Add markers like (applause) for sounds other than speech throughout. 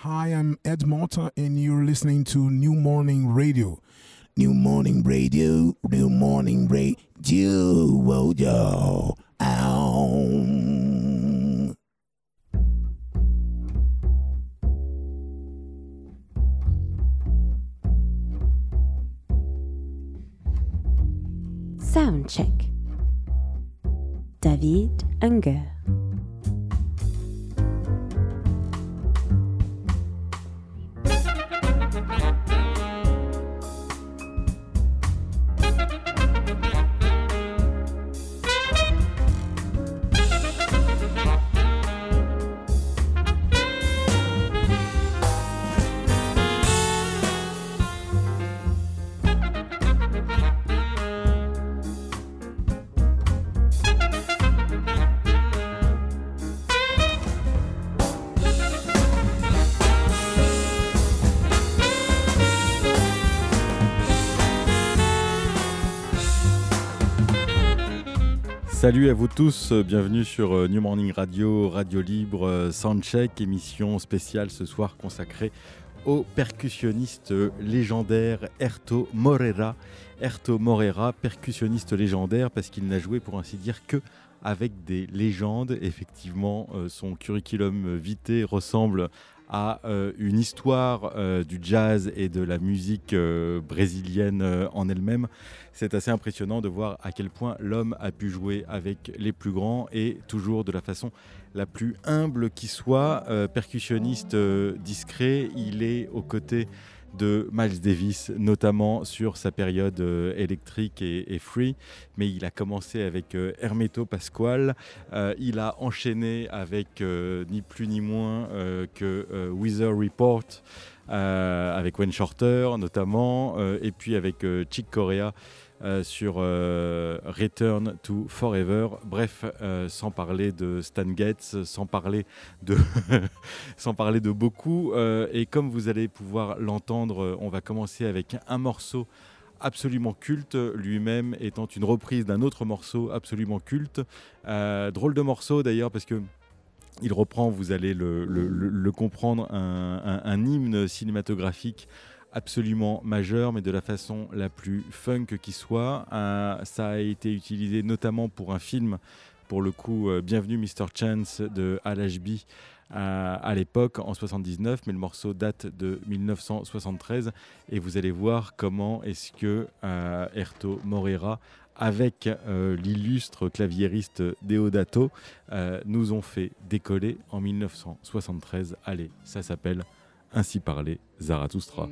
Hi, I'm Ed Malta, and you're listening to New Morning Radio. New Morning Radio, New Morning Radio, yo, ow. Soundcheck. David Unger. Salut à vous tous, euh, bienvenue sur euh, New Morning Radio, Radio Libre, euh, Soundcheck, émission spéciale ce soir consacrée au percussionniste légendaire Erto Morera. Erto Morera, percussionniste légendaire parce qu'il n'a joué pour ainsi dire que avec des légendes. Effectivement, son curriculum vitae ressemble à une histoire du jazz et de la musique brésilienne en elle-même c'est assez impressionnant de voir à quel point l'homme a pu jouer avec les plus grands et toujours de la façon la plus humble qui soit. Euh, percussionniste euh, discret, il est aux côtés de Miles Davis, notamment sur sa période euh, électrique et, free. Mais il a commencé avec Hermeto Pasquale. il a enchaîné avec ni plus ni moins que Weather Report. avec Wayne Shorter notamment, et puis avec Chick Corea euh, sur euh, Return to Forever. Bref, euh, sans parler de Stan Getz, sans parler de, (laughs) sans parler de beaucoup. et comme vous allez pouvoir l'entendre, on va commencer avec un morceau absolument culte, lui-même étant une reprise d'un autre morceau absolument culte. drôle de morceau d'ailleurs parce que il reprend, vous allez le, comprendre, un, hymne cinématographique absolument majeur, mais de la façon la plus funk qui soit. Euh, ça a été utilisé notamment pour un film, pour le coup, euh, Bienvenue Mr. Chance de Al Ashby. Euh, à l'époque en 79, mais le morceau date de 1973 et vous allez voir comment est-ce que Erto Morera avec l'illustre claviériste Deodato nous ont fait décoller en 1973. Allez, ça s'appelle ainsi parlait Zarathustra.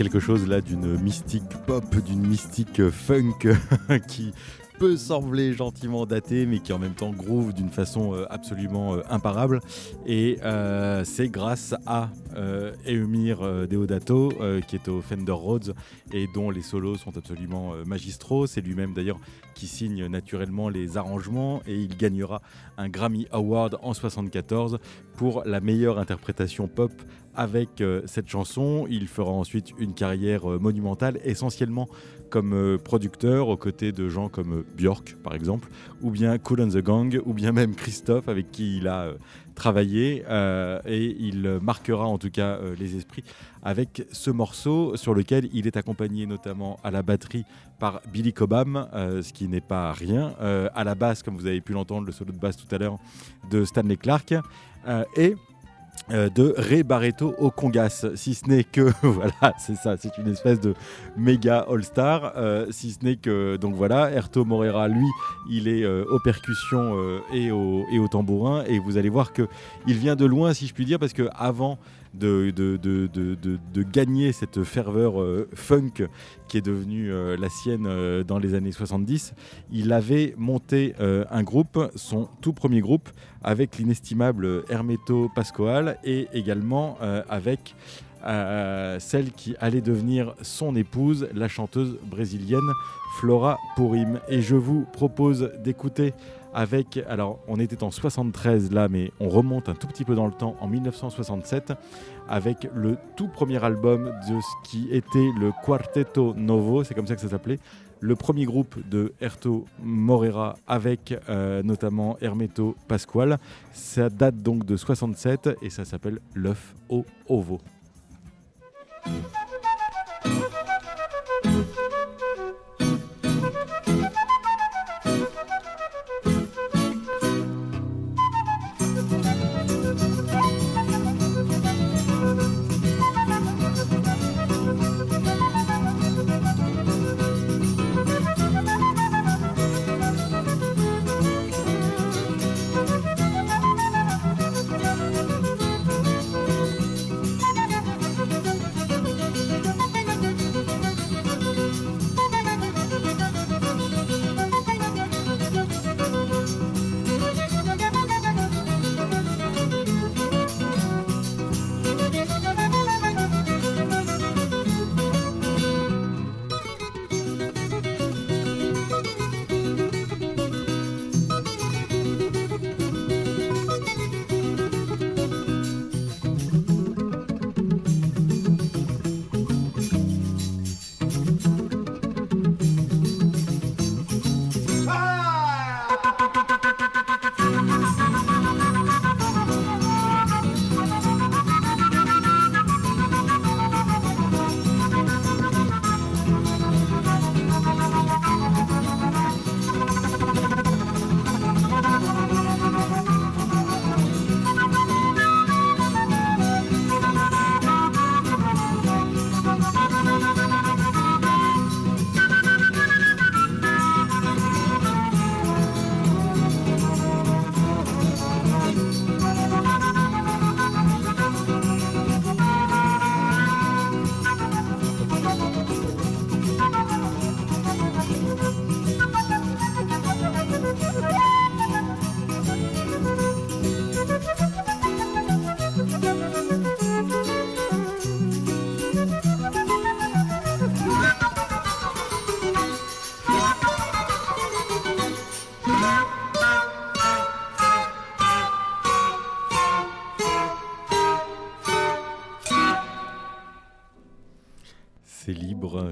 Quelque chose là d'une mystique pop, d'une mystique funk (laughs) qui peut sembler gentiment daté, mais qui en même temps groove d'une façon euh, absolument euh, imparable. Et euh, c'est grâce à Eumir Deodato, qui est au Fender Rhodes et dont les solos sont absolument magistraux. C'est lui-même d'ailleurs qui signe naturellement les arrangements et il gagnera un Grammy Award en 74 pour la meilleure interprétation pop avec cette chanson. Il fera ensuite une carrière monumentale, essentiellement comme euh, producteur aux côtés de gens comme euh, Björk par exemple, ou bien Cool and the Gang, ou bien même Christophe avec qui il a euh, travaillé et il marquera en tout cas les esprits avec ce morceau sur lequel il est accompagné notamment à la batterie par Billy Cobham, ce qui n'est pas rien, à la basse comme vous avez pu l'entendre le solo de basse tout à l'heure de Stanley Clark et euh, de Ray Barreto au Congas, si ce n'est que (laughs) voilà, c'est ça, c'est une espèce de méga all-star, euh, si ce n'est que donc voilà, Erto Morera, lui, il est euh, aux percussions et, au, et au tambourin, et vous allez voir que il vient de loin, si je puis dire, parce que avant de, gagner cette ferveur funk qui est devenue la sienne dans les années 70, il avait monté un groupe, son tout premier groupe, avec l'inestimable Hermeto Pascoal et également euh, avec euh, celle qui allait devenir son épouse, la chanteuse brésilienne Flora Purim. Et je vous propose d'écouter avec, alors on était en 73 là, mais on remonte un tout petit peu dans le temps, en 1967, avec le tout premier album de ce qui était le Quarteto Novo, c'est comme ça que ça s'appelait, le premier groupe de Herto Morera avec euh, notamment Hermeto Pasquale. Ça date donc de 67 et ça s'appelle L'œuf au ovo.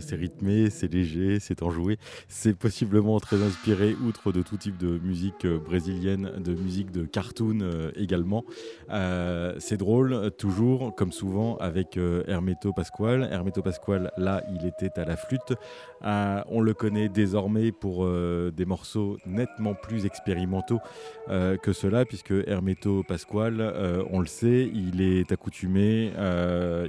C'est rythmé, c'est léger, c'est enjoué. C'est possiblement très inspiré, outre de tout type de musique euh, brésilienne, de musique de cartoon euh, également. Euh, c'est drôle, toujours, comme souvent, avec Hermeto Pasquale. Hermeto Pasquale, là, il était à la flûte. on le connaît désormais pour des morceaux nettement plus expérimentaux que cela, puisque Hermeto Pasquale, on le sait, il est accoutumé,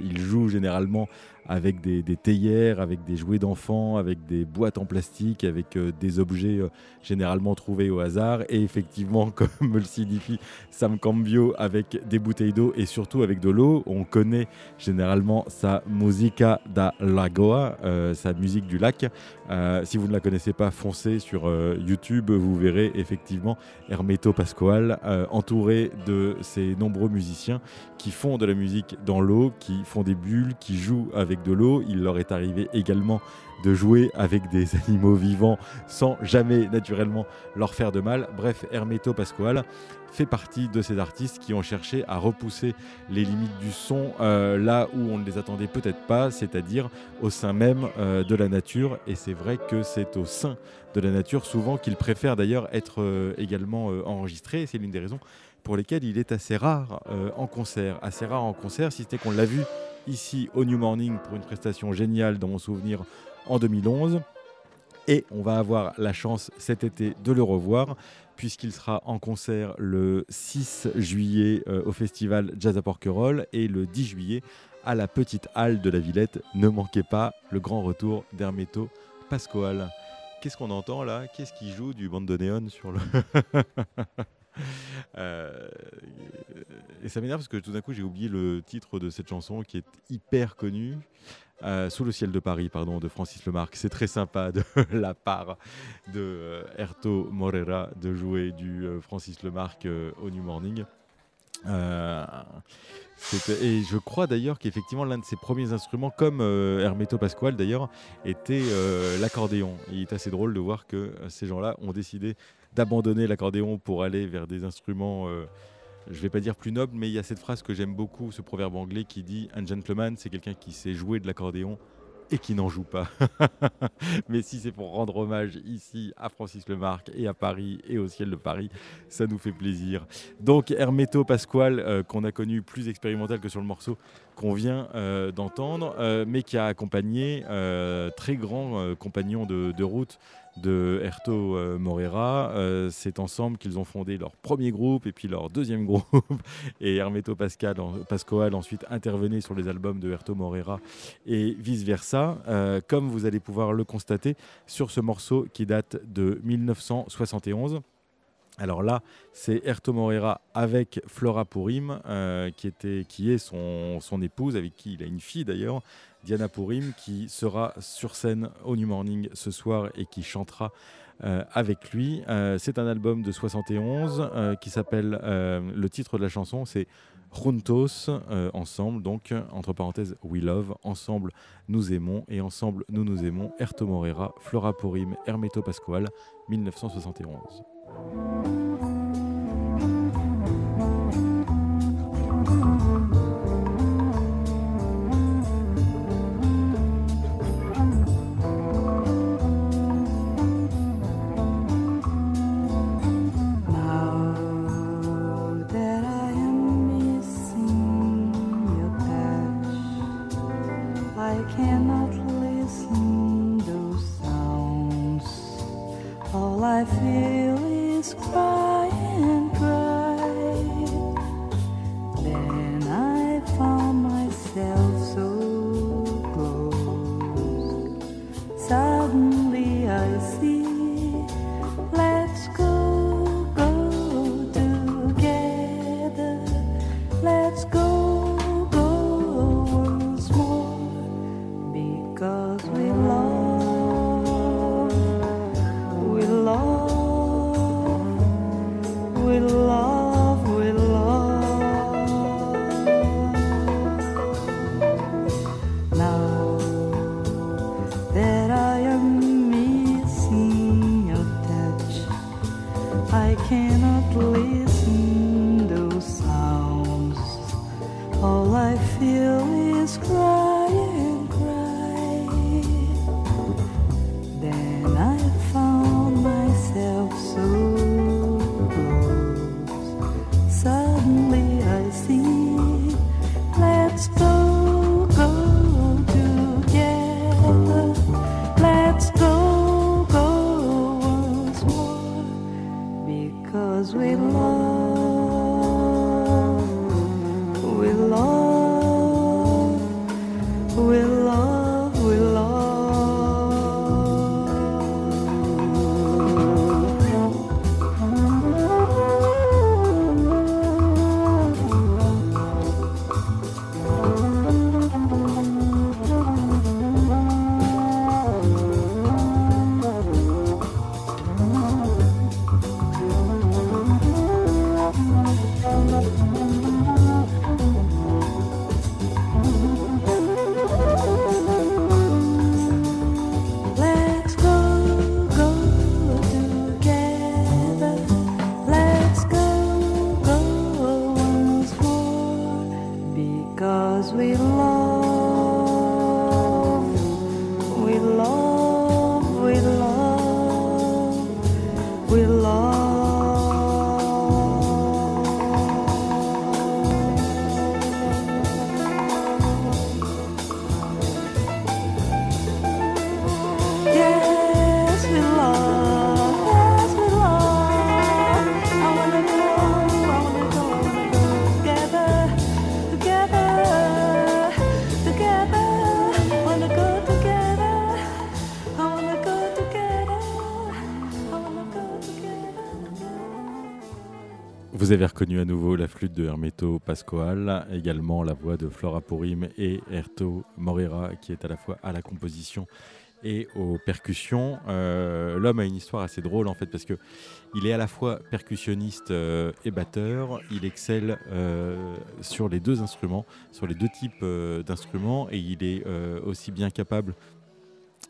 il joue généralement avec des, des théière avec des jouets d'enfants, avec des boîtes en plastique, avec des objets généralement trouvés au hasard. Et effectivement, (laughs) comme le signifie Sam Cambio, avec des bouteilles d'eau et surtout avec de l'eau. On connaît généralement sa musica da lagoa, sa musique du lac. si vous ne la connaissez pas, foncez sur YouTube, vous verrez effectivement Hermeto Pascoal entouré de ses nombreux musiciens qui font de la musique dans l'eau, qui font des bulles, qui jouent avec de l'eau. Il leur est arrivé également de jouer avec des (laughs) animaux vivants sans jamais naturellement leur faire de mal. Bref, Hermeto Pasquale fait partie de ces artistes qui ont cherché à repousser les limites du son euh, là où on ne les attendait peut-être pas, c'est-à-dire au sein même euh, de la nature. Et c'est vrai que c'est au sein de la nature souvent qu'il préfère d'ailleurs être euh, également enregistré. C'est l'une des raisons pour lesquelles il est assez rare en concert. Assez rare en concert, si c'était qu'on l'a vu ici au New Morning pour une prestation géniale dans mon souvenir en 2011. Et on va avoir la chance cet été de le revoir puisqu'il sera en concert le 6 juillet euh, au festival Jazz à Porquerolles et le 10 juillet à la petite halle de la Villette. Ne manquez pas le grand retour d'Hermeto Pascoal. Qu'est-ce qu'on entend là? Qu'est-ce qui joue du néon sur le... (laughs) Euh, et ça m'énerve parce que tout d'un coup j'ai oublié le titre de cette chanson qui est hyper connue. Euh, sous le ciel de Paris, pardon, de Francis Lemarque. C'est très sympa de (laughs) la part de euh, Erto Morera de jouer du Francis Lemarque au New Morning. et je crois d'ailleurs qu'effectivement l'un de ses premiers instruments, comme Hermeto Pasquale d'ailleurs, était l'accordéon. Il est assez drôle de voir que ces gens-là ont décidé d'abandonner l'accordéon pour aller vers des instruments, euh, je ne vais pas dire plus nobles, mais il y a cette phrase que j'aime beaucoup, ce proverbe anglais qui dit Un gentleman, c'est quelqu'un qui sait jouer de l'accordéon et qui n'en joue pas. (laughs) Mais si c'est pour rendre hommage ici à Francis Lemarque et à Paris et au ciel de Paris, ça nous fait plaisir. Donc Hermeto Pasquale, euh, qu'on a connu plus expérimental que sur le morceau qu'on vient euh, d'entendre, mais qui a accompagné très grand compagnon de route de Erto euh, Morera. Euh, c'est ensemble qu'ils ont fondé leur premier groupe et puis leur deuxième groupe. (laughs) Et Hermeto Pascal, Pascoal ensuite intervenait sur les albums de Erto Morera et vice-versa, euh, comme vous allez pouvoir le constater sur ce morceau qui date de 1971. Alors là, c'est Erto Morera avec Flora Purim, qui, était, qui est son, son, épouse, avec qui il a une fille d'ailleurs, Diana Pourim, qui sera sur scène au New Morning ce soir et qui chantera euh, avec lui. Euh, c'est un album de 71 euh, qui s'appelle, le titre de la chanson, c'est Juntos, ensemble, donc entre parenthèses, We Love, ensemble nous aimons et ensemble nous nous aimons, Erto Morera, Flora Pourim, Hermeto Pascual, 1971. suddenly I see. Vous avez reconnu à nouveau la flûte de Hermeto Pascoal, également la voix de Flora Purim et Erto Morera qui est à la fois à la composition et aux percussions. Euh, l'homme a une histoire assez drôle en fait parce que il est à la fois percussionniste euh, et batteur. Il excelle euh, sur les deux instruments, sur les deux types d'instruments et il est aussi bien capable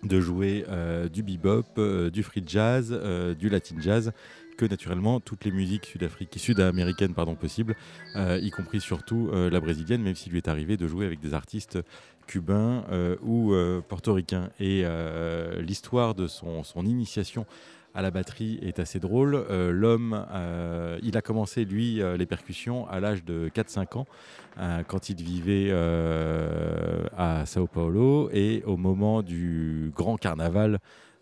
de jouer du bebop, du free jazz, du latin jazz que naturellement toutes les musiques sud-américaines pardon, possibles, y compris surtout la brésilienne, même s'il lui est arrivé de jouer avec des artistes cubain euh, ou euh, portoricain. Et euh, l'histoire de son, son, initiation à la batterie est assez drôle. L'homme, il a commencé, lui, les percussions à l'âge de 4-5 ans, quand il vivait à Sao Paulo. Et au moment du grand carnaval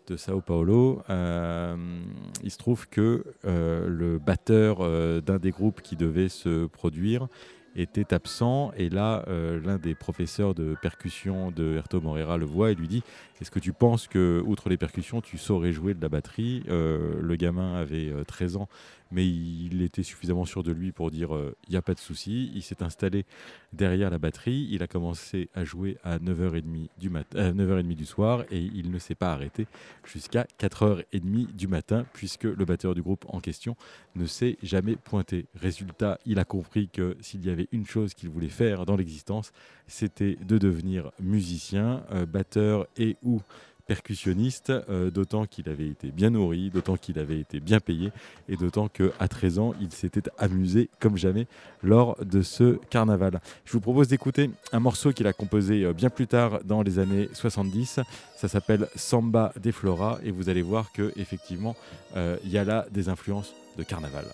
de Sao Paulo, il se trouve que le batteur d'un des groupes qui devait se produire était absent. Et là, euh, l'un des professeurs de percussion de Herto Morera le voit et lui dit Est-ce que tu penses que, outre les percussions, tu saurais jouer de la batterie? Euh, Le gamin avait 13 euh, ans mais il était suffisamment sûr de lui pour dire il n'y a pas de souci. Il s'est installé derrière la batterie, il a commencé à jouer à 9h30 du, 9h30 du soir et il ne s'est pas arrêté jusqu'à 4h30 du matin puisque le batteur du groupe en question ne s'est jamais pointé. Résultat, il a compris que s'il y avait une chose qu'il voulait faire dans l'existence, c'était de devenir musicien, euh, batteur et ou percussionniste, euh, d'autant qu'il avait été bien nourri, d'autant qu'il avait été bien payé, et d'autant qu'à 13 ans, il s'était amusé comme jamais lors de ce carnaval. Je vous propose d'écouter un morceau qu'il a composé euh, bien plus tard dans les années 70. Ça s'appelle Samba des Flora, et vous allez voir que effectivement, euh, il y a là des influences de carnaval.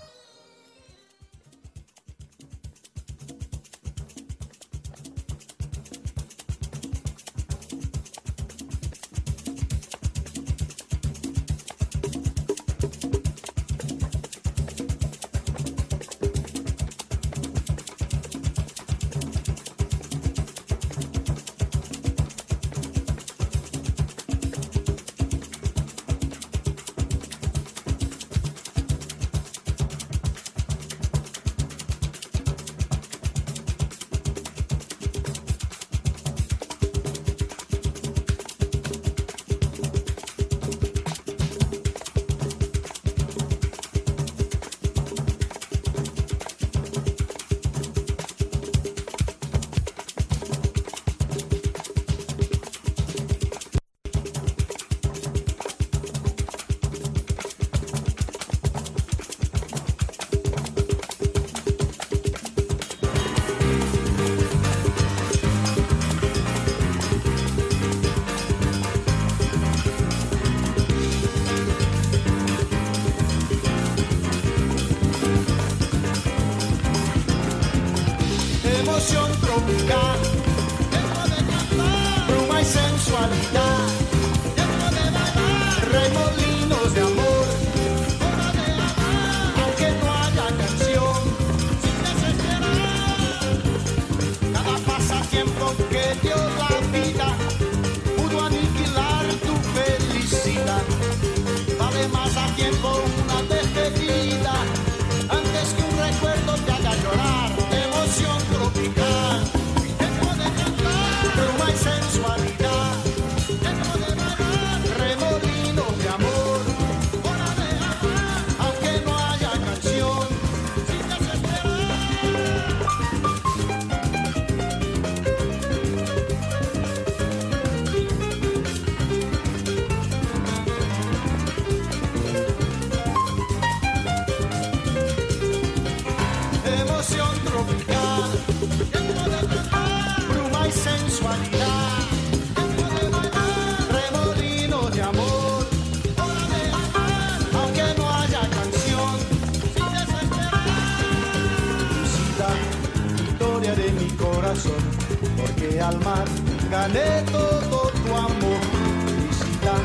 al mar, gané todo tu amor, felicidad.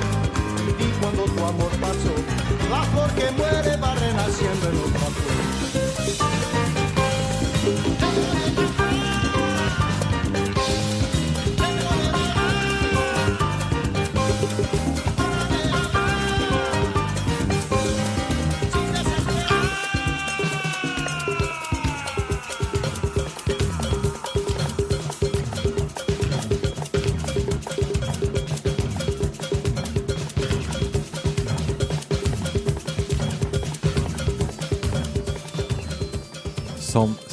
Y cuando tu amor pasó, la flor que muere va renaciendo en otra.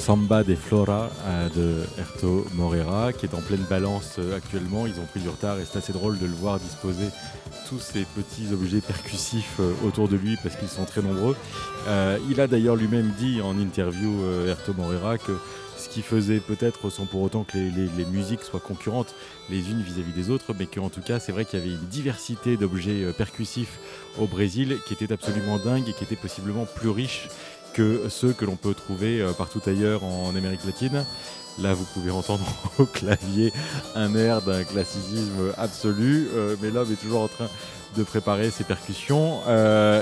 Samba des Flora de Erto Morera, qui est en pleine balance actuellement. Ils ont pris du retard et c'est assez drôle de le voir disposer tous ces petits objets percussifs autour de lui parce qu'ils sont très nombreux. il a d'ailleurs lui-même dit en interview Erto Morera que ce qui faisait peut-être sans pour autant que les, musiques soient concurrentes les unes vis-à-vis des autres, mais qu'en tout cas c'est vrai qu'il y avait une diversité d'objets euh, percussifs au Brésil qui était absolument dingue et qui était possiblement plus riche que ceux que l'on peut trouver euh, partout ailleurs en Amérique latine. Là, vous pouvez entendre (laughs) au clavier un air d'un classicisme absolu, euh, mais l'homme est toujours en train de préparer ses percussions.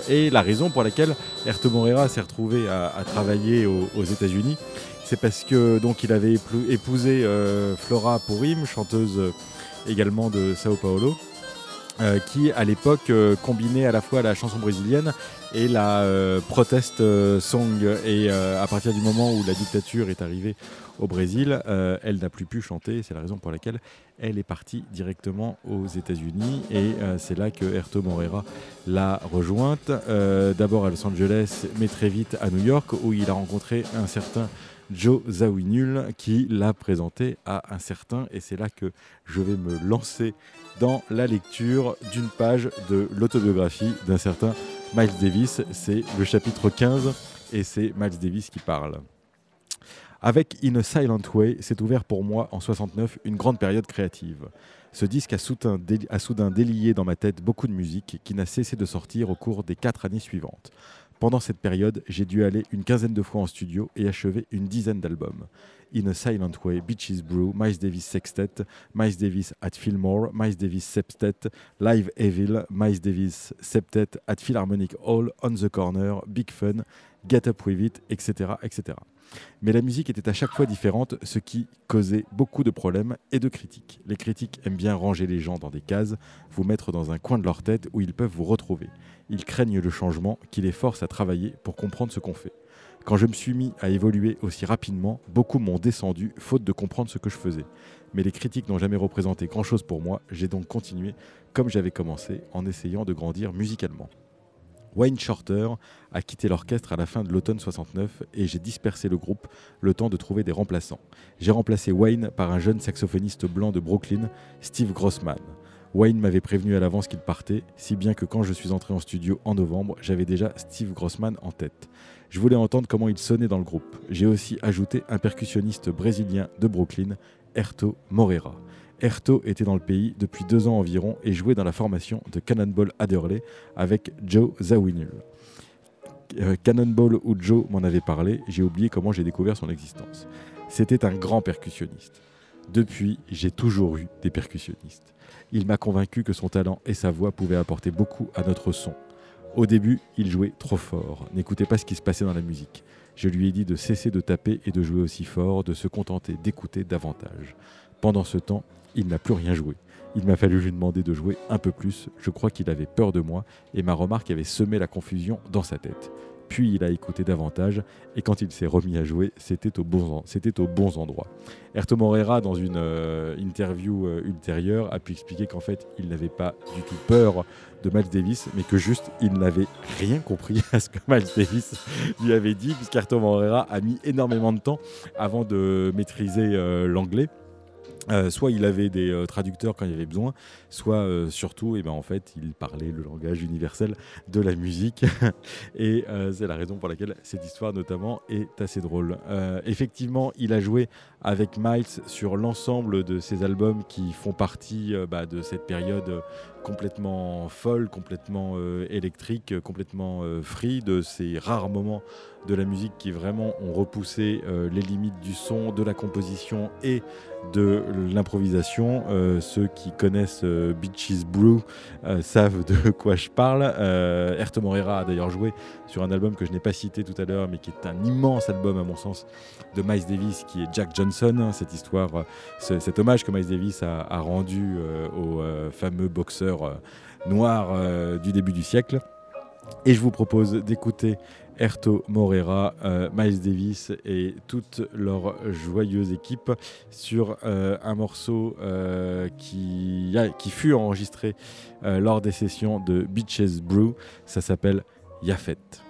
et la raison pour laquelle Erto Moreira s'est retrouvé à, travailler aux États-Unis, c'est parce que donc il avait épousé euh, Flora Purim, chanteuse euh, également de Sao Paulo, euh, qui à l'époque combinait à la fois la chanson brésilienne et la protest song. Et à partir du moment où la dictature est arrivée au Brésil, elle n'a plus pu chanter. C'est la raison pour laquelle elle est partie directement aux États-Unis et c'est là que Erto Moreira l'a rejointe. D'abord à Los Angeles, mais très vite à New York où il a rencontré un certain Joe Zawinul qui l'a présenté à un certain, et c'est là que je vais me lancer dans la lecture d'une page de l'autobiographie d'un certain Miles Davis. C'est le chapitre 15 et c'est Miles Davis qui parle. Avec In a Silent Way, s'est ouvert pour moi en 69 une grande période créative. Ce disque a soudain, a soudain délié dans ma tête beaucoup de musique qui n'a cessé de sortir au cours des quatre années suivantes. Pendant cette période, j'ai dû aller une quinzaine de fois en studio et achever une dizaine d'albums. In a Silent Way, Beaches Brew, Miles Davis Sextet, Miles Davis at Fillmore, Miles Davis Septet, Live Evil, Miles Davis Septet at Philharmonic Hall, On the Corner, Big Fun, Get Up With It, etc., etc. Mais la musique était à chaque fois différente, ce qui causait beaucoup de problèmes et de critiques. Les critiques aiment bien ranger les gens dans des cases, vous mettre dans un coin de leur tête où ils peuvent vous retrouver. Ils craignent le changement qui les force à travailler pour comprendre ce qu'on fait. Quand je me suis mis à évoluer aussi rapidement, beaucoup m'ont descendu faute de comprendre ce que je faisais. Mais les critiques n'ont jamais représenté grand-chose pour moi, j'ai donc continué comme j'avais commencé en essayant de grandir musicalement. Wayne Shorter a quitté l'orchestre à la fin de l'automne 69 et j'ai dispersé le groupe le temps de trouver des remplaçants. J'ai remplacé Wayne par un jeune saxophoniste blanc de Brooklyn, Steve Grossman. Wayne m'avait prévenu à l'avance qu'il partait, si bien que quand je suis entré en studio en novembre, j'avais déjà Steve Grossman en tête. Je voulais entendre comment il sonnait dans le groupe. J'ai aussi ajouté un percussionniste brésilien de Brooklyn, Erto Moreira. Erto était dans le pays depuis deux ans environ et jouait dans la formation de Cannonball Adderley avec Joe Zawinul. Euh, Cannonball ou Joe m'en avait parlé, j'ai oublié comment j'ai découvert son existence. C'était un grand percussionniste. Depuis, j'ai toujours eu des percussionnistes. Il m'a convaincu que son talent et sa voix pouvaient apporter beaucoup à notre son. Au début, il jouait trop fort, n'écoutait pas ce qui se passait dans la musique. Je lui ai dit de cesser de taper et de jouer aussi fort, de se contenter d'écouter davantage. Pendant ce temps, il n'a plus rien joué. Il m'a fallu lui demander de jouer un peu plus. Je crois qu'il avait peur de moi et ma remarque avait semé la confusion dans sa tête. Puis il a écouté davantage et quand il s'est remis à jouer, c'était au bon, c'était au bons endroits. Erto Morera, dans une euh, interview euh, ultérieure, a pu expliquer qu'en fait, il n'avait pas du tout peur de Miles Davis, mais que juste, il n'avait rien compris (laughs) à ce que Miles Davis lui avait dit, puisqu'Erto Morera a mis énormément de temps avant de maîtriser euh, l'anglais. Euh, soit il avait des euh, traducteurs quand il y avait besoin, soit euh, surtout, et eh ben, en fait, il parlait le langage universel de la musique. (laughs) et c'est la raison pour laquelle cette histoire, notamment, est assez drôle. effectivement, il a joué avec Miles sur l'ensemble de ses albums qui font partie bah, de cette période complètement folle, complètement électrique, complètement free, de ces rares moments de la musique qui vraiment ont repoussé les limites du son, de la composition et de l'improvisation. Euh, ceux qui connaissent euh, Beaches Brew euh, savent de (laughs) quoi je parle. Erto Morera a d'ailleurs joué sur un album que je n'ai pas cité tout à l'heure, mais qui est un immense album à mon sens de Miles Davis, qui est Jack Johnson. Cette histoire, cet hommage que Miles Davis a, a rendu au fameux boxeur noir du début du siècle. Et je vous propose d'écouter Erto Morera, euh, Miles Davis et toute leur joyeuse équipe sur euh, un morceau euh, qui, qui, fut enregistré lors des sessions de Beaches Brew. Ça s'appelle Yafet.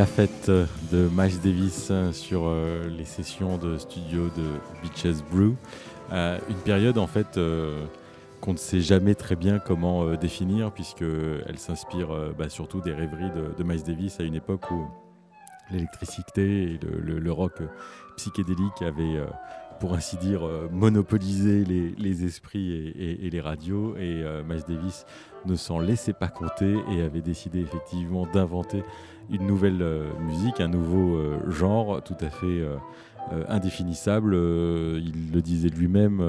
Yafet de Miles Davis sur euh, les sessions de studio de Beaches Brew. Euh, une période en fait euh, qu'on ne sait jamais très bien comment définir puisqu'elle s'inspire bah, surtout des rêveries de, Miles Davis à une époque où l'électricité et le, rock psychédélique avaient pour ainsi dire, monopolisé les, esprits et, les radios. Et Miles Davis ne s'en laissait pas compter et avait décidé effectivement d'inventer une nouvelle euh, musique, un nouveau euh, genre tout à fait euh, indéfinissable. il le disait lui-même,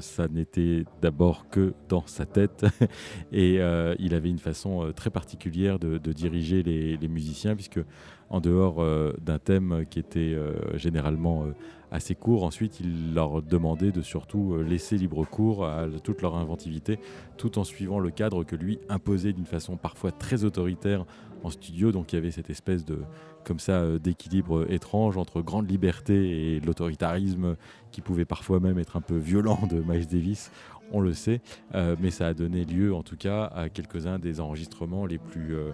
ça n'était d'abord que dans sa tête. (laughs) et il avait une façon très particulière de, diriger les, musiciens, puisque en dehors d'un thème qui était généralement assez court. Ensuite, il leur demandait de surtout laisser libre cours à toute leur inventivité, tout en suivant le cadre que lui imposait d'une façon parfois très autoritaire en studio. Donc il y avait cette espèce de comme ça euh, d'équilibre étrange entre grande liberté et l'autoritarisme qui pouvait parfois même être un peu violent de Miles Davis. On le sait, euh, mais ça a donné lieu en tout cas à quelques-uns des enregistrements les plus euh,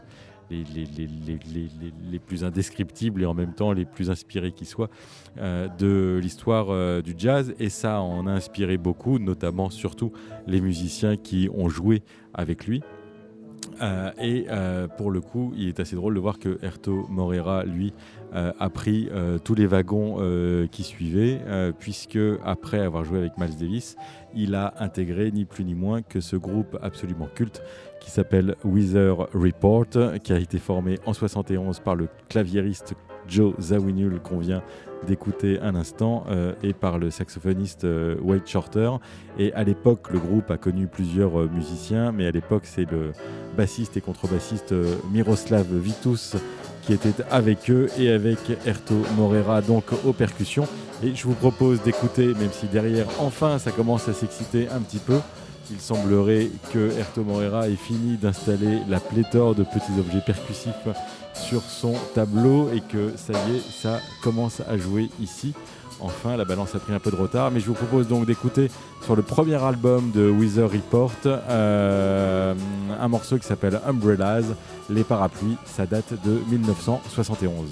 les, plus indescriptibles et en même temps les plus inspirés qui soient de l'histoire du jazz. Et ça en a inspiré beaucoup, notamment surtout les musiciens qui ont joué avec lui. Euh, et euh, pour le coup, il est assez drôle de voir que Erto Morera, lui, euh, a pris tous les wagons qui suivaient, puisque après avoir joué avec Miles Davis, il a intégré ni plus ni moins que ce groupe absolument culte qui s'appelle Weather Report, qui a été formé en 71 par le claviériste Joe Zawinul qu'on vient d'écouter un instant euh, et par le saxophoniste euh, Wade Shorter. Et à l'époque, le groupe a connu plusieurs euh, musiciens, mais à l'époque, c'est le bassiste et contrebassiste Miroslav Vitus qui était avec eux et avec Erto Morera donc aux percussions. Et je vous propose d'écouter, même si derrière, enfin, ça commence à s'exciter un petit peu. Il semblerait que Erto Morera ait fini d'installer la pléthore de petits objets percussifs sur son tableau et que ça y est, ça commence à jouer ici. Enfin, la balance a pris un peu de retard, mais je vous propose donc d'écouter sur le premier album de Weather Report euh, un morceau qui s'appelle Umbrellas, les parapluies. Ça date de 1971.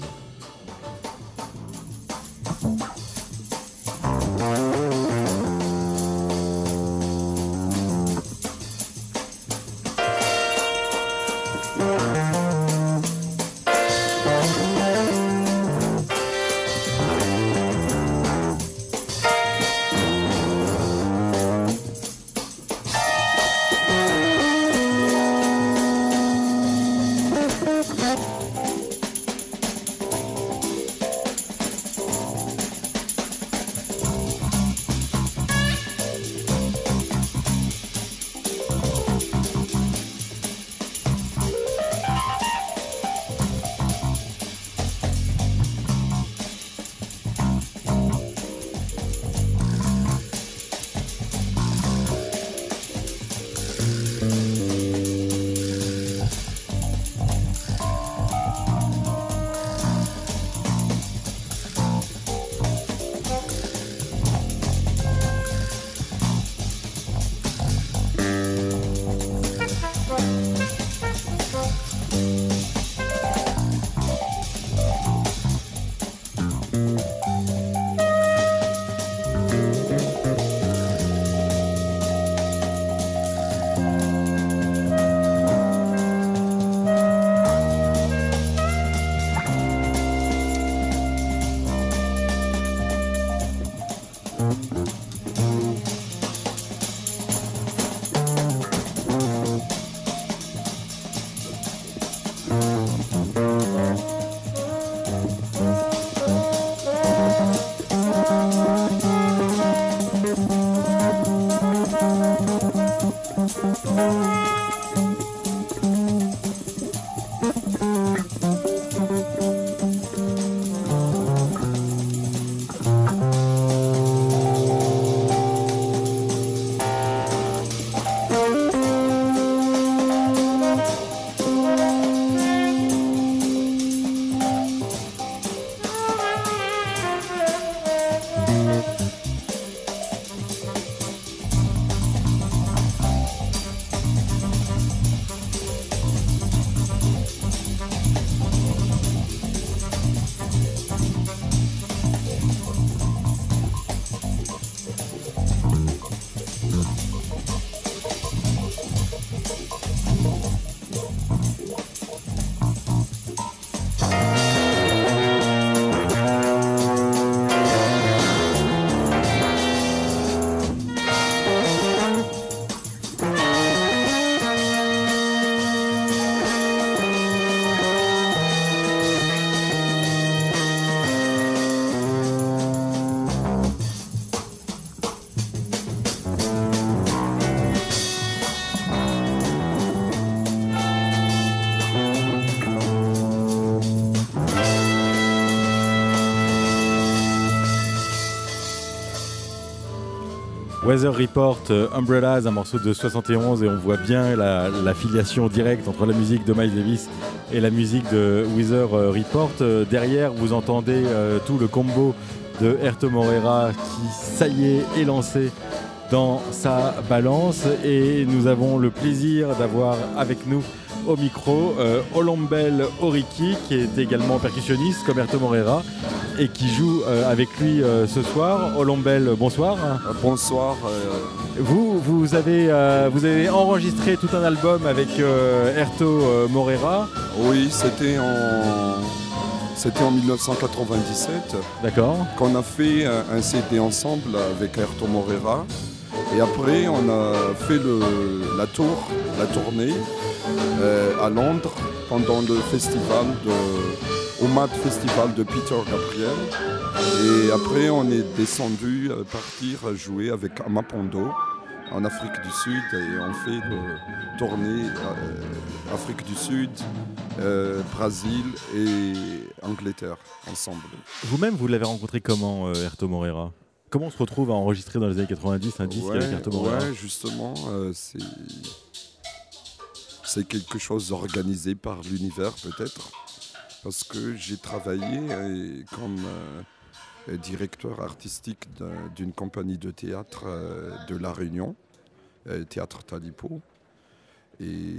Oh. Weather Report euh, Umbrellas, un morceau de 71, et on voit bien la, filiation directe entre la musique de Miles Davis et la musique de Weather Report. derrière, vous entendez tout le combo de Herto Morera qui, ça y est, dans sa balance. Et nous avons le plaisir d'avoir avec nous au micro euh, Olombel Oriki, qui est également percussionniste comme Erto Morera et qui joue euh, avec lui euh, ce soir. Olombel, bonsoir. Bonsoir. Vous, vous avez, vous avez enregistré tout un album avec Erto Morera. Oui, c'était en, c'était en 1997. D'accord. Qu'on a fait un CD ensemble avec Erto Morera. Et après, on a fait le, la tour, la tournée euh, à Londres pendant le festival de, au MAD Festival de Peter Gabriel. Et après, on est descendu euh, partir jouer avec Amapondo en Afrique du Sud et on fait le tournée euh, Afrique du Sud, Brésil et Angleterre ensemble. Vous-même, vous, l'avez rencontré comment, Erto Morera Comment on se retrouve à enregistrer dans les années 90 un disque avec Erto Morera Ouais, justement, c'est c'est quelque chose organisé par l'univers peut-être, parce que j'ai travaillé euh, comme euh, directeur artistique d'une compagnie de théâtre euh, de La Réunion, Théâtre Talipo, et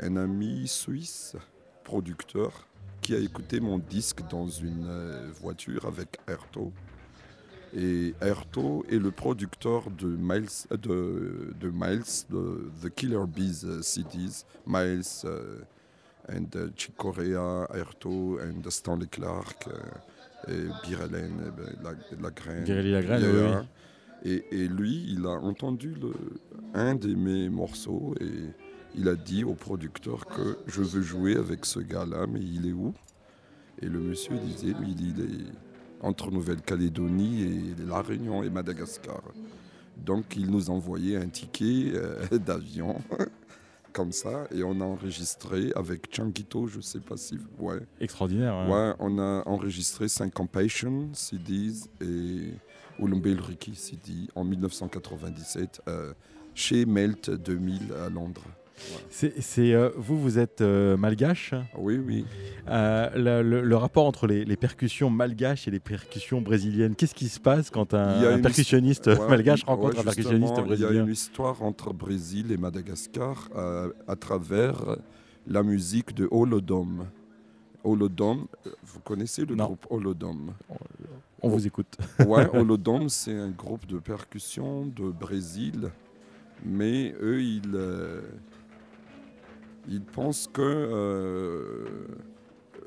un ami suisse, producteur, qui a écouté mon disque dans une voiture avec Erto et Aerto est le producteur de Miles, de, de Miles, de The Killer Bees uh, CDs, Miles uh, and uh, Chick Corea, Aerto and Stanley Clark, et Birelen, la, la graine. la graine, oui. Et, et, lui, il a entendu le, un de mes morceaux et il a dit au producteur que je veux jouer avec ce gars-là, mais il est où? Et le monsieur disait, lui, il est entre Nouvelle-Calédonie et La Réunion et Madagascar. Donc il nous envoyait un ticket euh, (laughs) d'avion (laughs) comme ça et on a enregistré avec Changuito, je ne sais pas si ouais. Extraordinaire. Ouais, on a enregistré Syncopation CDs et Ulumbel Riki CD en 1997 euh, chez Melt 2000 à Londres. C'est euh, vous, vous êtes euh, malgache? Oui, oui. Euh, le, rapport entre les, percussions malgaches et les percussions brésiliennes, qu'est-ce qui se passe quand un, percussionniste malgache rencontre un percussionniste brésilien Il y a une histoire entre Brésil et Madagascar à travers la musique de Holodom. Holodom, vous connaissez le groupe Holodom On vous écoute. ouais, (laughs) Holodom, c'est un groupe de percussion de Brésil, mais eux, ils ils pensent que euh,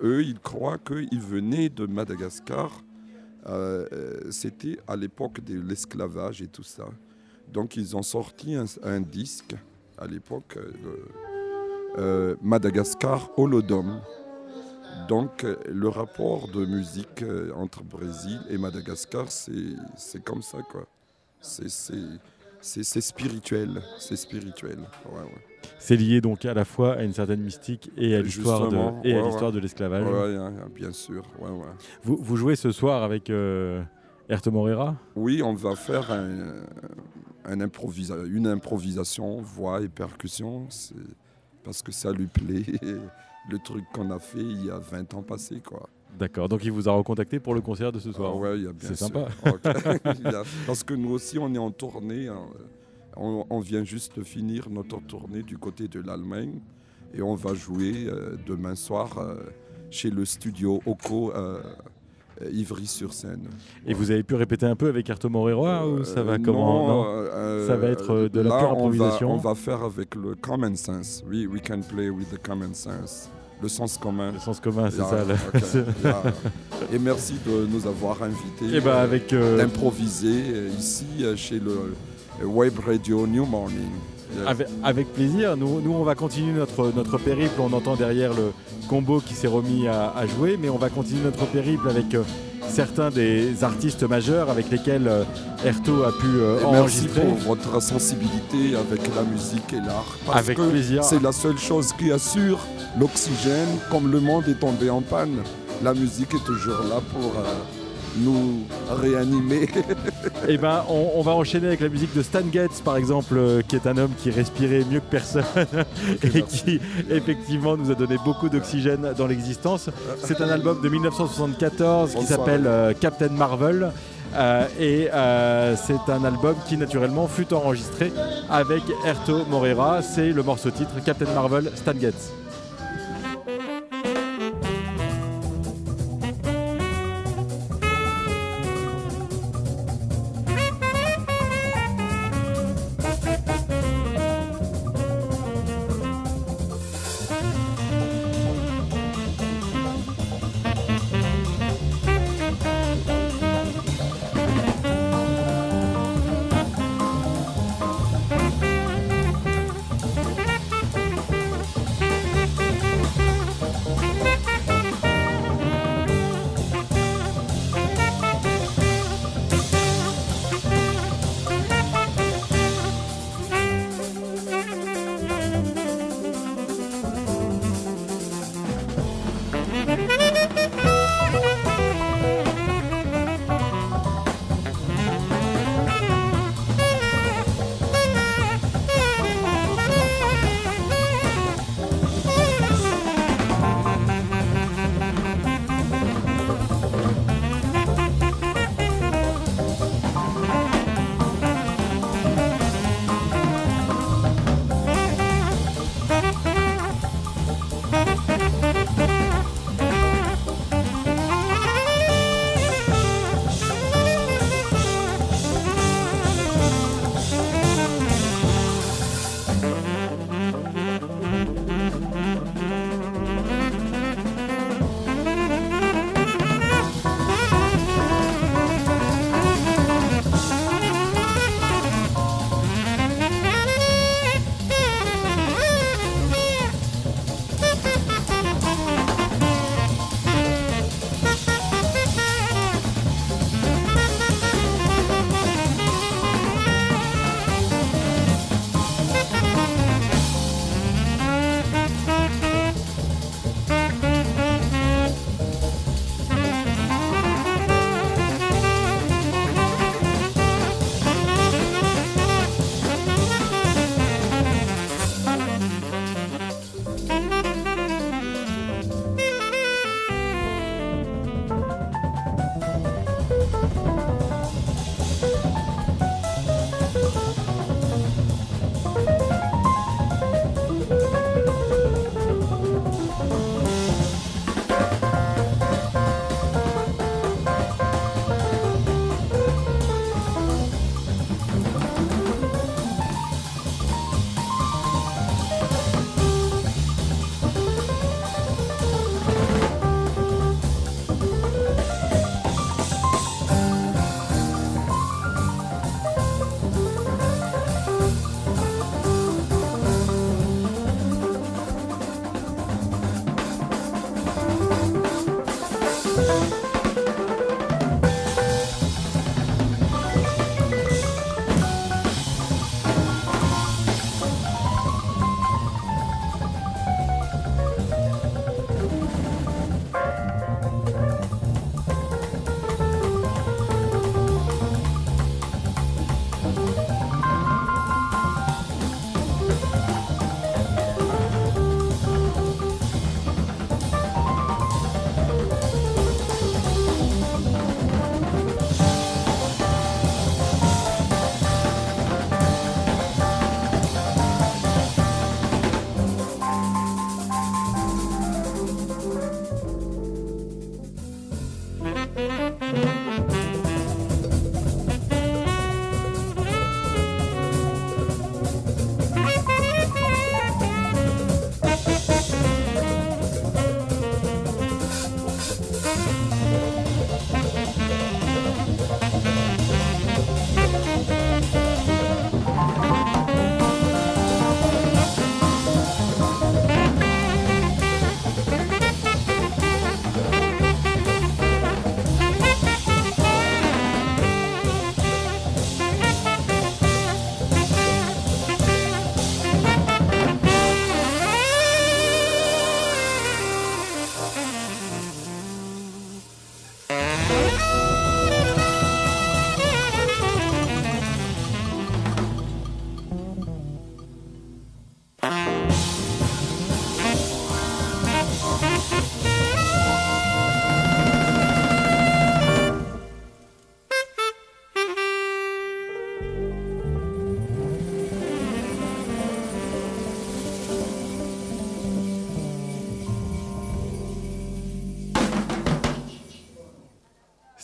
eux, ils croient qu'ils venaient de Madagascar. Euh, c'était à l'époque de l'esclavage et tout ça. Donc ils ont sorti un, disque à l'époque, euh, Madagascar Holodom. Donc le rapport de musique entre Brésil et Madagascar, c'est comme ça quoi. C'est spirituel, c'est spirituel. Ouais, ouais. C'est lié donc à la fois à une certaine mystique et à l'histoire de, et à de l'esclavage. Oui, bien sûr. Vous, vous, jouez ce soir avec euh, Morera? Oui, on va faire un, une improvisation, voix et percussion, parce que ça lui plaît. (laughs) le truc qu'on a fait il y a 20 ans passés. Quoi. D'accord, donc il vous a recontacté pour le concert de ce soir. Ah ouais, C'est sympa. (laughs) parce que nous aussi, on est en tournée. Hein. On, vient juste de finir notre tournée du côté de l'Allemagne et on va jouer euh, demain soir euh, chez le studio Oko euh, Ivry-sur-Seine. Et vous avez pu répéter un peu avec Arto Morero ou ça va comment Ça va être de la pure improvisation on va, faire avec le common sense. We, we can play with the common sense. Le sens commun. Le sens commun, c'est ça. Et merci de nous avoir invités eh ben, avec d'improviser ici chez le Web Radio New Morning. Avec, plaisir. Nous, nous, on va continuer notre, notre périple. On entend derrière le combo qui s'est remis à, jouer, mais on va continuer notre périple avec euh, certains des artistes majeurs avec lesquels euh, Erto a pu euh, enregistrer. Merci pour votre sensibilité avec la musique et l'art. Avec plaisir. C'est la seule chose qui assure l'oxygène. Comme le monde est tombé en panne, la musique est toujours là pour nous réanimer. (laughs) Eh ben, on, on va enchaîner avec la musique de Stan Getz, par exemple, euh, qui est un homme qui respirait mieux que personne (laughs) et qui, effectivement, nous a donné beaucoup d'oxygène dans l'existence. C'est un album de 1974 qui s'appelle euh, Captain Marvel. Euh, et euh, c'est un album qui naturellement fut enregistré avec Erto Moreira. C'est le morceau titre Captain Marvel Stan Getz.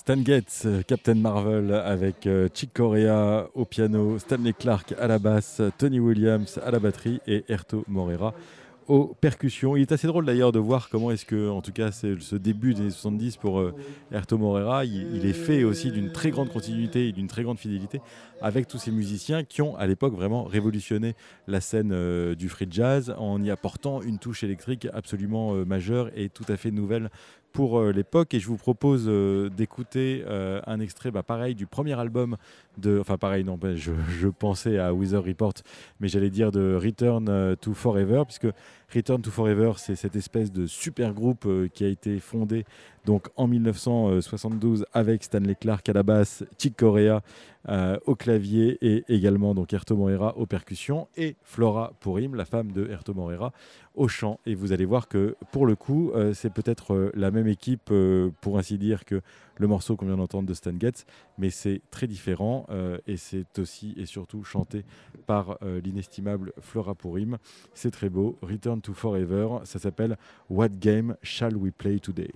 Stan Getz, Captain Marvel avec euh, Chick Corea au piano, Stanley Clark à la basse, Tony Williams à la batterie et Erto Morera aux percussions. Il est assez drôle d'ailleurs de voir comment est-ce que, en tout cas, c'est ce début des années 70 pour euh, Erto Morera, il, est fait aussi d'une très grande continuité et d'une très grande fidélité avec tous ces musiciens qui ont à l'époque vraiment révolutionné la scène euh, du free jazz en y apportant une touche électrique absolument euh, majeure et tout à fait nouvelle pour euh, l'époque. Et je vous propose euh, d'écouter euh, un extrait, bah, pareil, du premier album de. Enfin, pareil, non, je, je, pensais à Wither Report, mais j'allais dire de Return to Forever, puisque Return to Forever, c'est cette espèce de super groupe qui a été fondé donc en 1972 avec Stanley Clark à la basse, Chick Corea euh, au clavier et également donc Erto Morera aux percussions et Flora Purim, la femme de Erto Morera, au chant. Et vous allez voir que pour le coup, euh, c'est peut-être euh, la même équipe, pour ainsi dire, que le morceau qu'on vient d'entendre de Stan Getz, mais c'est très différent et c'est aussi et surtout chanté par l'inestimable Flora Purim. C'est très beau. Return to Forever, ça s'appelle What Game Shall We Play Today?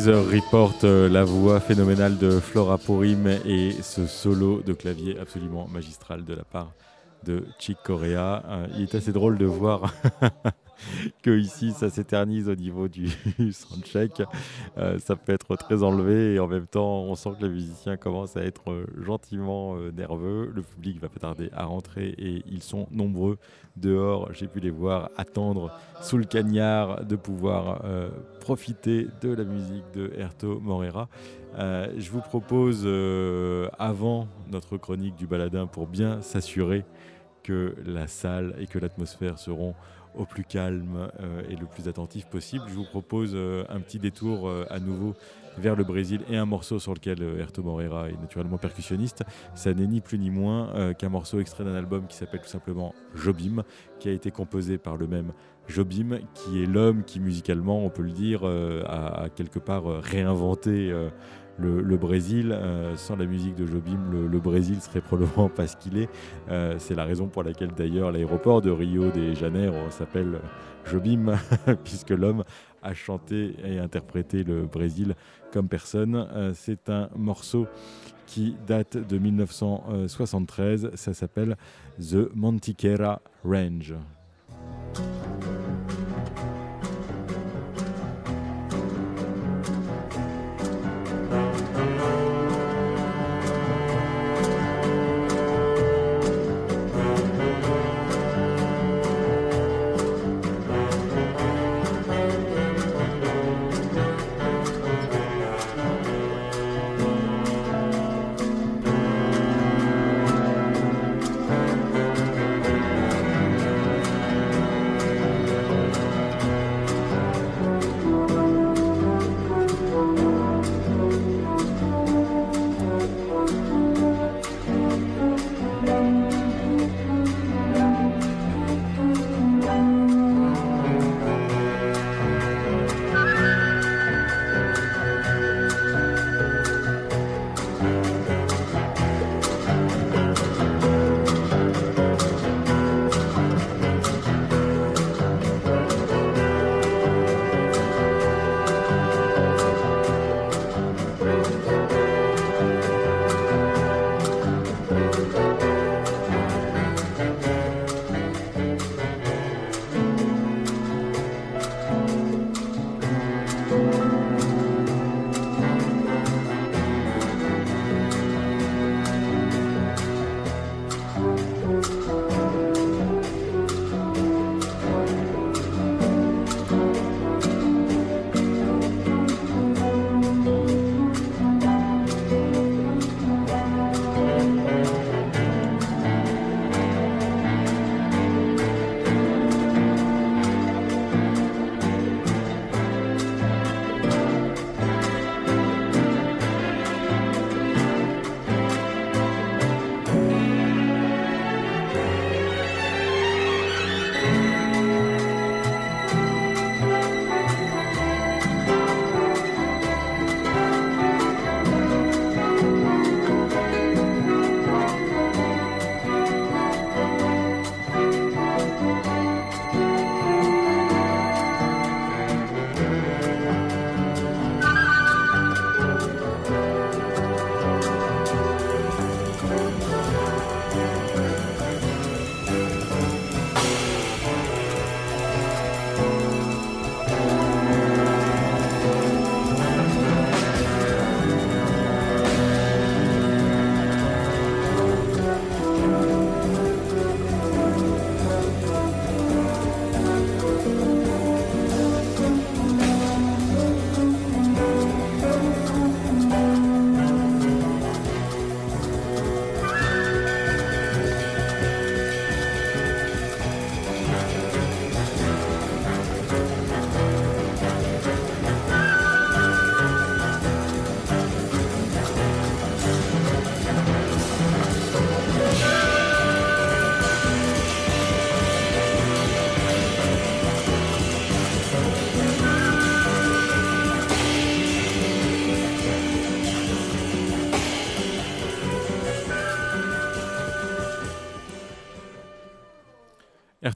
Weather Report, euh, la voix phénoménale de Flora Purim et ce solo de clavier absolument magistral de la part de Chick Corea. Euh, il est assez drôle de voir (laughs) que ici ça s'éternise au niveau du (laughs) soundcheck. Euh, ça peut être très enlevé et en même temps on sent que le musicien commence à être euh, gentiment euh, nerveux. Le public va pas tarder à rentrer et ils sont nombreux dehors. J'ai pu les voir attendre sous le cagnard de pouvoir euh, profiter de la musique de Erto Morera. Je vous propose, avant notre chronique du baladin, pour bien s'assurer que la salle et que l'atmosphère seront au plus calme euh, et le plus attentif possible, je vous propose euh, un petit détour euh, à nouveau vers le Brésil et un morceau sur lequel Herto Moreira est naturellement percussionniste. Ça n'est ni plus ni moins qu'un morceau extrait d'un album qui s'appelle tout simplement Jobim, qui a été composé par le même Jobim, qui est l'homme qui musicalement, on peut le dire, a, quelque part réinventé le, Brésil. Euh, sans la musique de Jobim, le, Brésil serait probablement pas ce qu'il est. Euh, C'est la raison pour laquelle d'ailleurs l'aéroport de Rio de Janeiro s'appelle Jobim, (laughs) puisque l'homme a chanté et interprété le Brésil comme personne. Euh, C'est un morceau qui date de 1973. Ça s'appelle The Mantiqueira Range.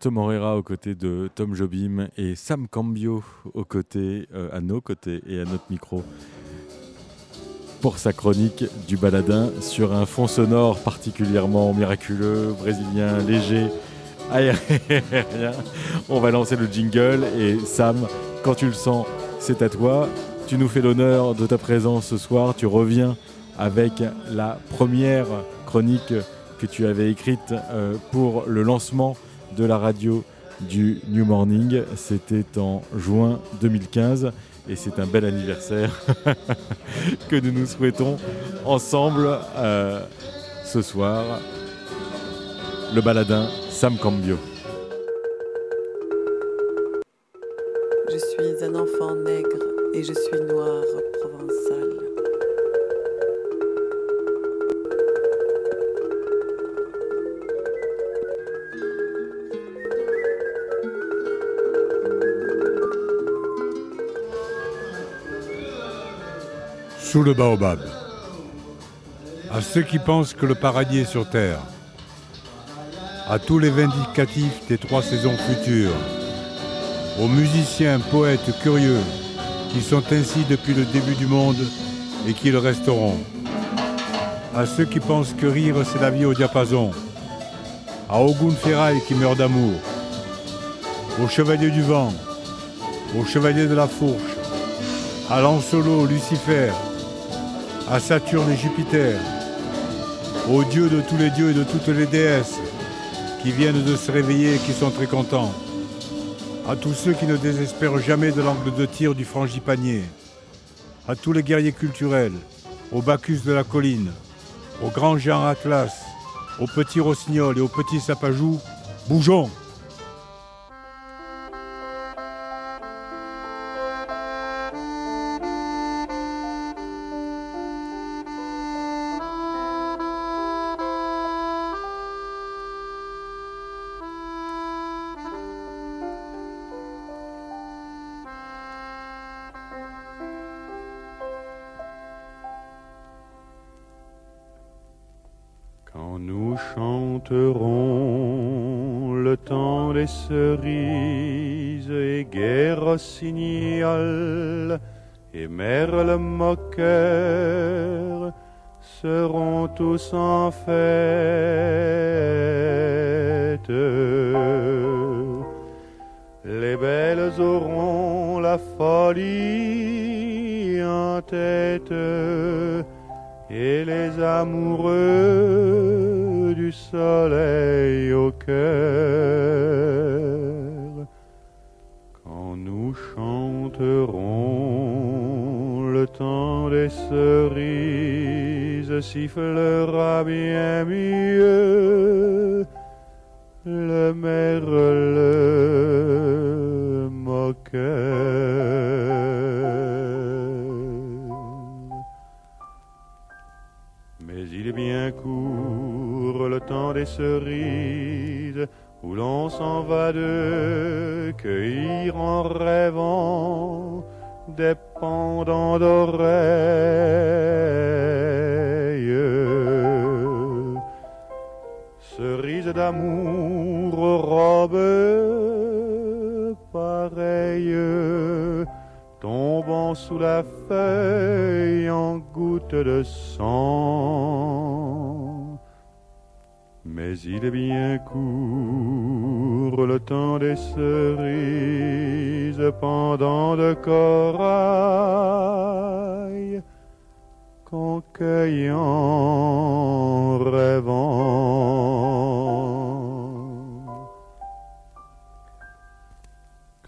Erto Morera aux côtés de Tom Jobim et Sam Cambio euh, à nos côtés et à notre micro pour sa chronique du baladin sur un fond sonore particulièrement miraculeux, brésilien, léger, aérien. On va lancer le jingle et Sam, quand tu le sens, c'est à toi. Tu nous fais l'honneur de ta présence ce soir. Tu reviens avec la première chronique que tu avais écrite euh, pour le lancement de la radio du New Morning. C'était en juin 2015 et c'est un bel anniversaire (laughs) que nous nous souhaitons ensemble euh, ce soir. Le baladin Sam Cambio. Je suis un enfant nègre et je suis noir Sous le baobab. À ceux qui pensent que le paradis est sur terre. À tous les vindicatifs des trois saisons futures. Aux musiciens, poètes curieux qui sont ainsi depuis le début du monde et qui le resteront. À ceux qui pensent que rire c'est la vie au diapason. À Ogun Ferraille qui meurt d'amour. Aux chevaliers du vent. Aux chevaliers de la fourche. À Lancelot, Lucifer. À Saturne et Jupiter. Aux dieux de tous les dieux et de toutes les déesses qui viennent de se réveiller et qui sont très contents à tous ceux qui ne désespèrent jamais de l'angle de tir du frangipanier, à tous les guerriers culturels, aux Bacchus de la colline, aux grands Jean Atlas, aux petits Rossignols et aux petits Sapajou, bougeons seront tous il est bien court le temps des cerises où l'on s'en va de cueillir en rêvant des pendants d'oreilles. Cerises d'amour robes pareilles tombant sous la feuille en gouttes de sang. Il est bien court le temps des cerises pendant de corail qu'on cueille en rêvant.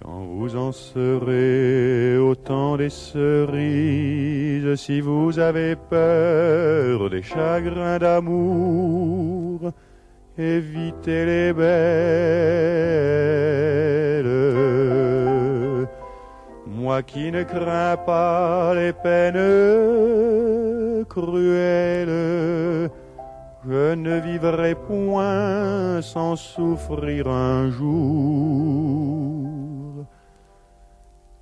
Quand vous en serez au temps des cerises, si vous avez peur des chagrins d'amour, évitez les belles. Moi qui ne crains pas les peines cruelles, je ne vivrai point sans souffrir un jour.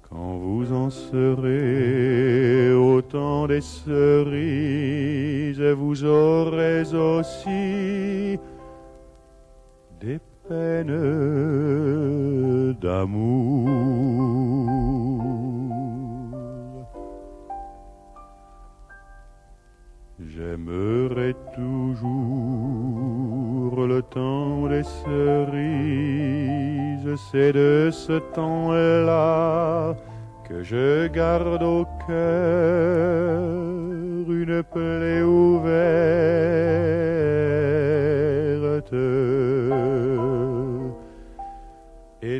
Quand vous en serez au temps des cerises, vous aurez aussi des peine d'amour. J'aimerais toujours le temps des cerises, c'est de ce temps-là que je garde au cœur une plaie ouverte.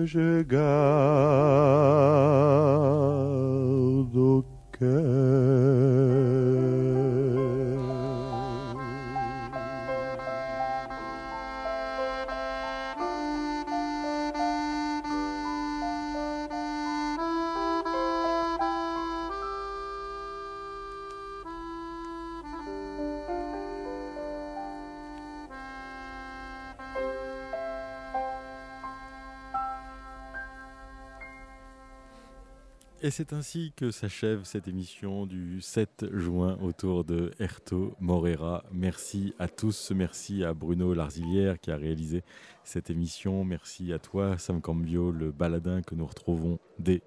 que je Et c'est ainsi que s'achève cette émission du 7 juin autour de Erto Morera. Merci à tous, merci à Bruno Larzilière qui a réalisé cette émission, merci à toi Sam Cambio, le baladin que nous retrouvons dès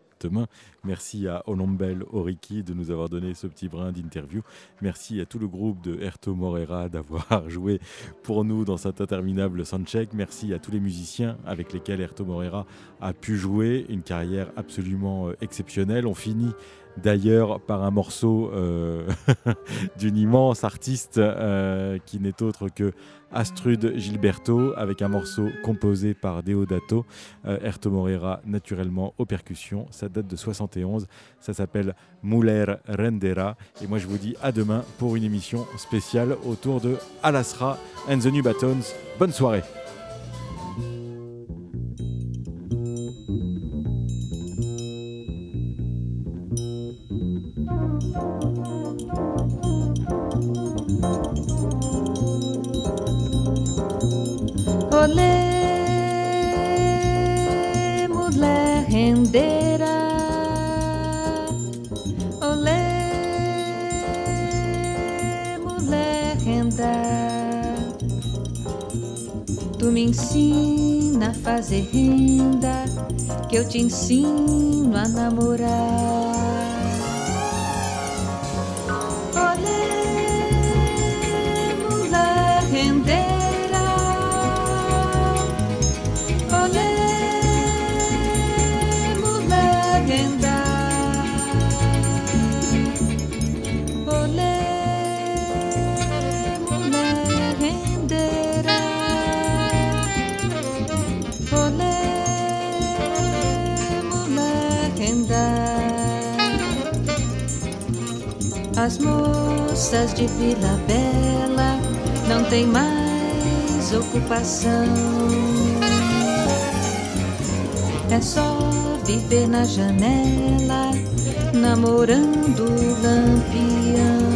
Merci à Olombel Oriki de nous avoir donné ce petit brin d'interview. Merci à tout le groupe de Erto Morera d'avoir (laughs) joué pour nous dans cet interminable soundcheck. Merci à tous les musiciens avec lesquels Erto Morera a pu jouer. Une carrière absolument euh, exceptionnelle. On finit d'ailleurs par un morceau euh, (laughs) d'une immense artiste euh, qui n'est autre que Astrud Gilberto avec un morceau composé par Deodato, euh, Erto Morera naturellement aux percussions. Ça date de 71, ça s'appelle Muller Rendera et moi je vous dis à demain pour une émission spéciale autour de Alasra and the New Batons. Bonne soirée. Olê, mulher rendeira. Olê, mulher renda. Tu me ensina a fazer renda, que eu te ensino a namorar. Moças de Vila Bela não têm mais ocupação. É só viver na janela, namorando o lampião.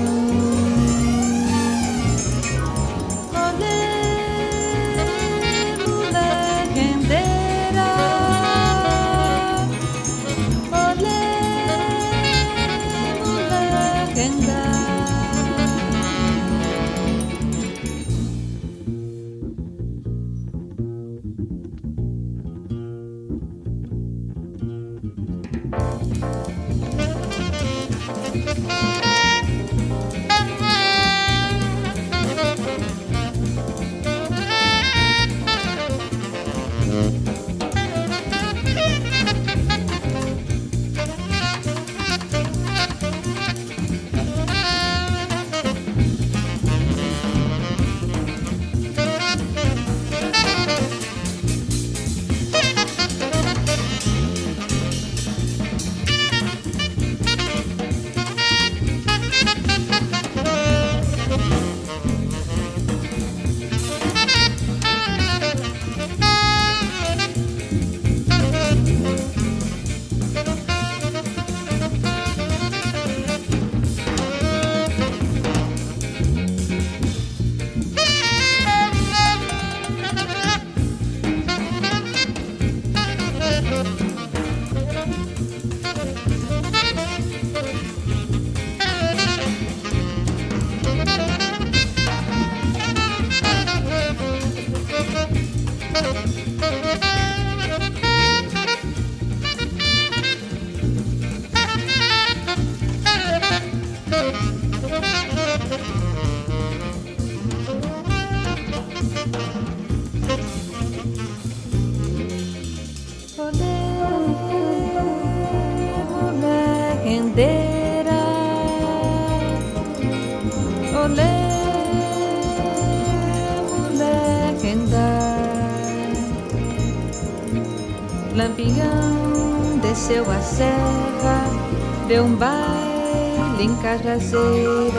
fincas brasileiras.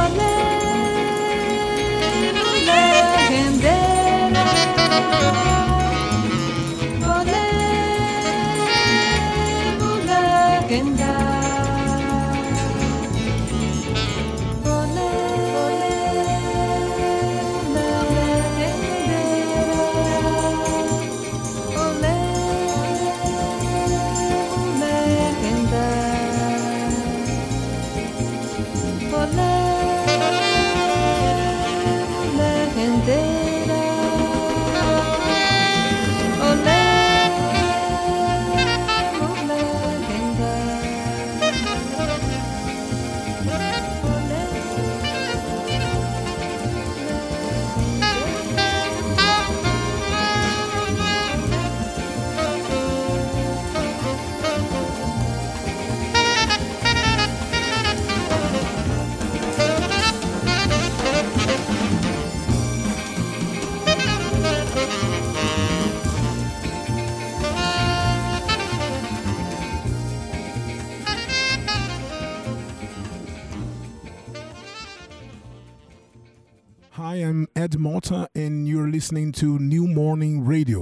Olé, olé, rendeira. listening to New Morning Radio.